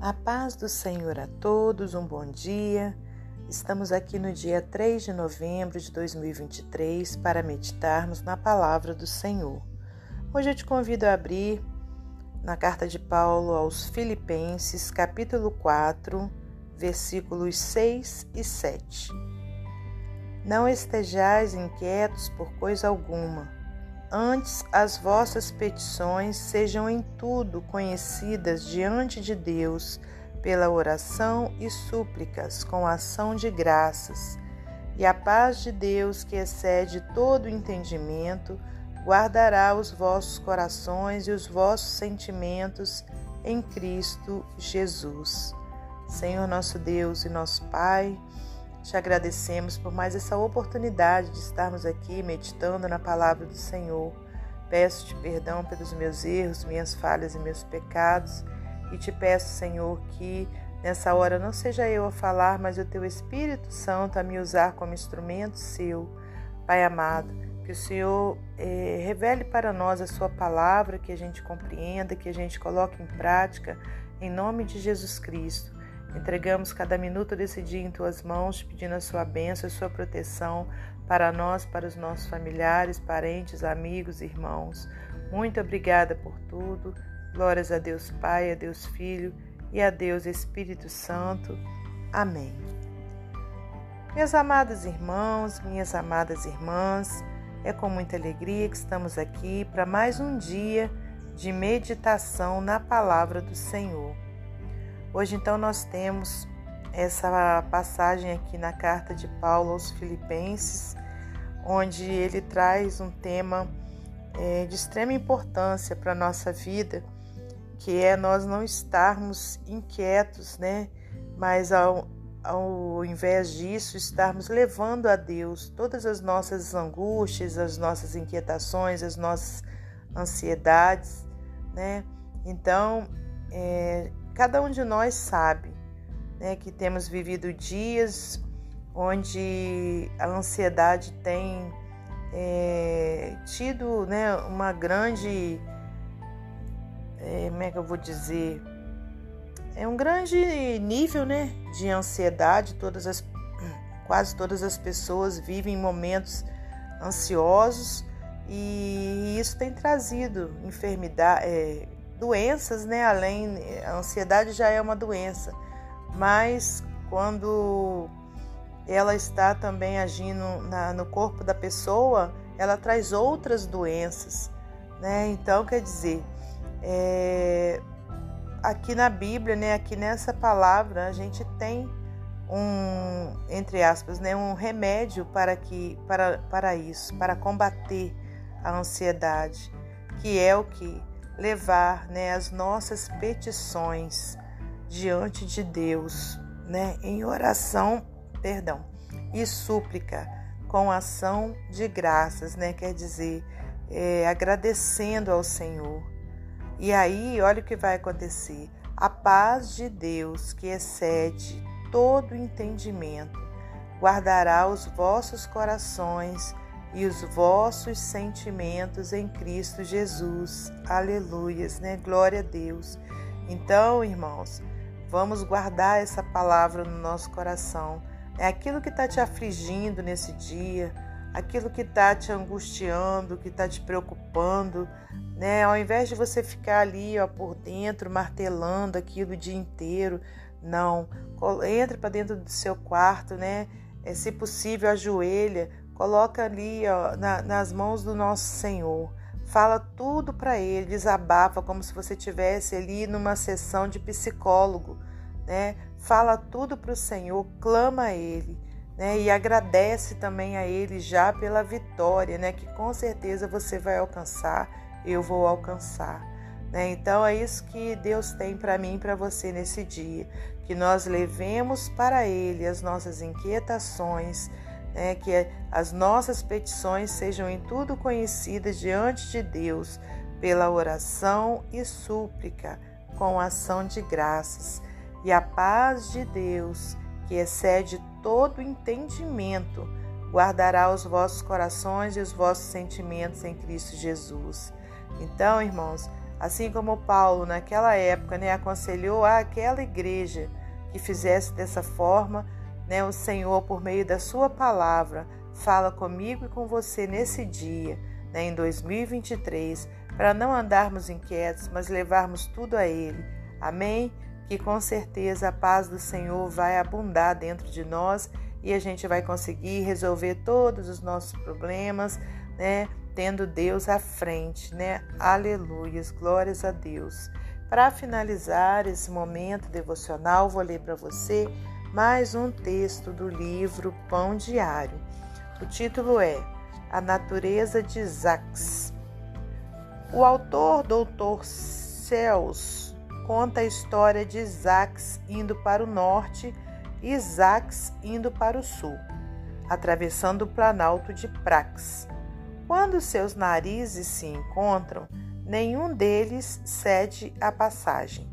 A paz do Senhor a todos, um bom dia. Estamos aqui no dia 3 de novembro de 2023 para meditarmos na palavra do Senhor. Hoje eu te convido a abrir na carta de Paulo aos Filipenses, capítulo 4, versículos 6 e 7. Não estejais inquietos por coisa alguma Antes, as vossas petições sejam em tudo conhecidas diante de Deus pela oração e súplicas com ação de graças. E a paz de Deus, que excede todo entendimento, guardará os vossos corações e os vossos sentimentos em Cristo Jesus. Senhor nosso Deus e nosso Pai, te agradecemos por mais essa oportunidade de estarmos aqui meditando na palavra do Senhor. Peço-te perdão pelos meus erros, minhas falhas e meus pecados e te peço, Senhor, que nessa hora não seja eu a falar, mas o teu Espírito Santo a me usar como instrumento seu. Pai amado, que o Senhor eh, revele para nós a Sua palavra, que a gente compreenda, que a gente coloque em prática, em nome de Jesus Cristo. Entregamos cada minuto desse dia em tuas mãos, pedindo a sua bênção, a sua proteção para nós, para os nossos familiares, parentes, amigos, irmãos. Muito obrigada por tudo. Glórias a Deus Pai, a Deus Filho e a Deus Espírito Santo. Amém. Meus amados irmãos, minhas amadas irmãs, é com muita alegria que estamos aqui para mais um dia de meditação na palavra do Senhor. Hoje, então, nós temos essa passagem aqui na carta de Paulo aos Filipenses, onde ele traz um tema é, de extrema importância para a nossa vida, que é nós não estarmos inquietos, né? Mas ao, ao invés disso, estarmos levando a Deus todas as nossas angústias, as nossas inquietações, as nossas ansiedades, né? Então, é, Cada um de nós sabe né, que temos vivido dias onde a ansiedade tem é, tido né, uma grande. É, como é que eu vou dizer? É um grande nível né, de ansiedade. Todas as, quase todas as pessoas vivem momentos ansiosos e isso tem trazido enfermidade, é, doenças, né? Além, a ansiedade já é uma doença, mas quando ela está também agindo na, no corpo da pessoa, ela traz outras doenças, né? Então, quer dizer, é, aqui na Bíblia, né? Aqui nessa palavra, a gente tem um, entre aspas, né? Um remédio para que, para, para isso, para combater a ansiedade, que é o que levar né, as nossas petições diante de Deus, né, em oração, perdão, e súplica com ação de graças, né, quer dizer, é, agradecendo ao Senhor. E aí, olha o que vai acontecer. A paz de Deus, que excede todo entendimento, guardará os vossos corações e os vossos sentimentos em Cristo Jesus. Aleluias, né? Glória a Deus. Então, irmãos, vamos guardar essa palavra no nosso coração. É aquilo que está te afligindo nesse dia, aquilo que está te angustiando, que está te preocupando, né? Ao invés de você ficar ali, ó, por dentro, martelando aquilo o dia inteiro, não. Entre para dentro do seu quarto, né? É, se possível, ajoelha, Coloca ali ó, na, nas mãos do nosso Senhor. Fala tudo para ele, desabafa como se você tivesse ali numa sessão de psicólogo, né? Fala tudo para o Senhor, clama a Ele, né? E agradece também a Ele já pela vitória, né? Que com certeza você vai alcançar, eu vou alcançar. Né? Então é isso que Deus tem para mim e para você nesse dia, que nós levemos para Ele as nossas inquietações, né, que as nossas petições sejam em tudo conhecidas diante de Deus pela oração e súplica, com ação de graças. E a paz de Deus, que excede todo entendimento, guardará os vossos corações e os vossos sentimentos em Cristo Jesus. Então, irmãos, Assim como Paulo, naquela época, né, aconselhou àquela igreja que fizesse dessa forma, né, o Senhor, por meio da Sua palavra, fala comigo e com você nesse dia, né, em 2023, para não andarmos inquietos, mas levarmos tudo a Ele. Amém? Que com certeza a paz do Senhor vai abundar dentro de nós e a gente vai conseguir resolver todos os nossos problemas, né? Tendo Deus à frente, né? Aleluias, glórias a Deus. Para finalizar esse momento devocional, vou ler para você mais um texto do livro Pão Diário. O título é A Natureza de Isaacs. O autor, doutor Cels, conta a história de Isaacs indo para o norte e Isaacs indo para o sul, atravessando o planalto de Prax. Quando seus narizes se encontram, nenhum deles cede a passagem.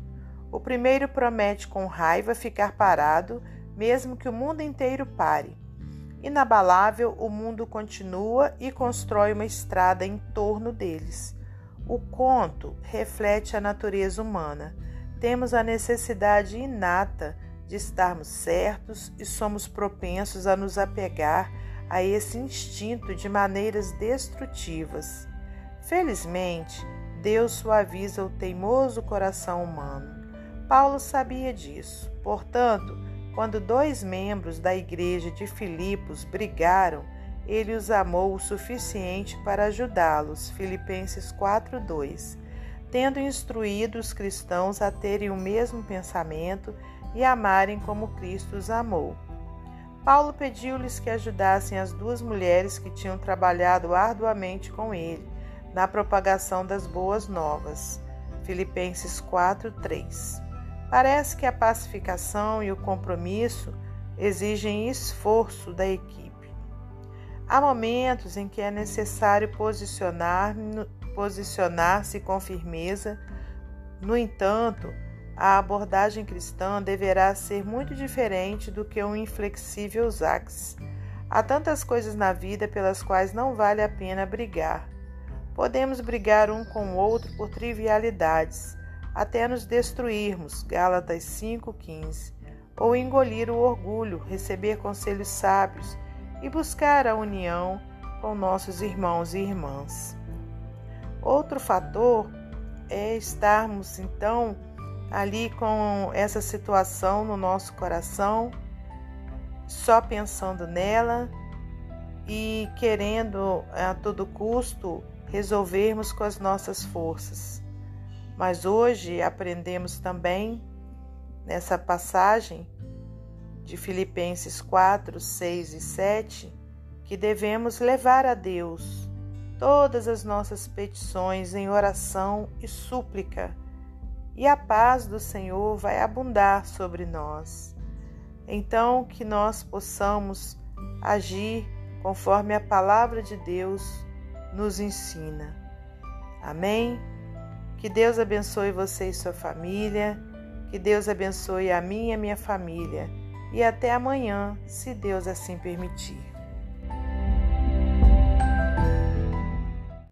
O primeiro promete com raiva ficar parado, mesmo que o mundo inteiro pare. Inabalável, o mundo continua e constrói uma estrada em torno deles. O conto reflete a natureza humana. Temos a necessidade inata de estarmos certos e somos propensos a nos apegar a esse instinto de maneiras destrutivas. Felizmente, Deus suaviza o teimoso coração humano. Paulo sabia disso. Portanto, quando dois membros da igreja de Filipos brigaram, ele os amou o suficiente para ajudá-los. Filipenses 4:2. Tendo instruído os cristãos a terem o mesmo pensamento e amarem como Cristo os amou. Paulo pediu-lhes que ajudassem as duas mulheres que tinham trabalhado arduamente com ele na propagação das boas novas. Filipenses 4:3. Parece que a pacificação e o compromisso exigem esforço da equipe. Há momentos em que é necessário posicionar-se posicionar com firmeza. No entanto, a abordagem cristã deverá ser muito diferente do que um inflexível zax. Há tantas coisas na vida pelas quais não vale a pena brigar. Podemos brigar um com o outro por trivialidades, até nos destruirmos, Gálatas 5,15, ou engolir o orgulho, receber conselhos sábios e buscar a união com nossos irmãos e irmãs. Outro fator é estarmos então ali com essa situação no nosso coração, só pensando nela e querendo a todo custo resolvermos com as nossas forças. Mas hoje aprendemos também nessa passagem de Filipenses 4, 6 e 7 que devemos levar a Deus todas as nossas petições em oração e súplica e a paz do Senhor vai abundar sobre nós. Então, que nós possamos agir conforme a palavra de Deus nos ensina. Amém? Que Deus abençoe você e sua família. Que Deus abençoe a mim e a minha família. E até amanhã, se Deus assim permitir.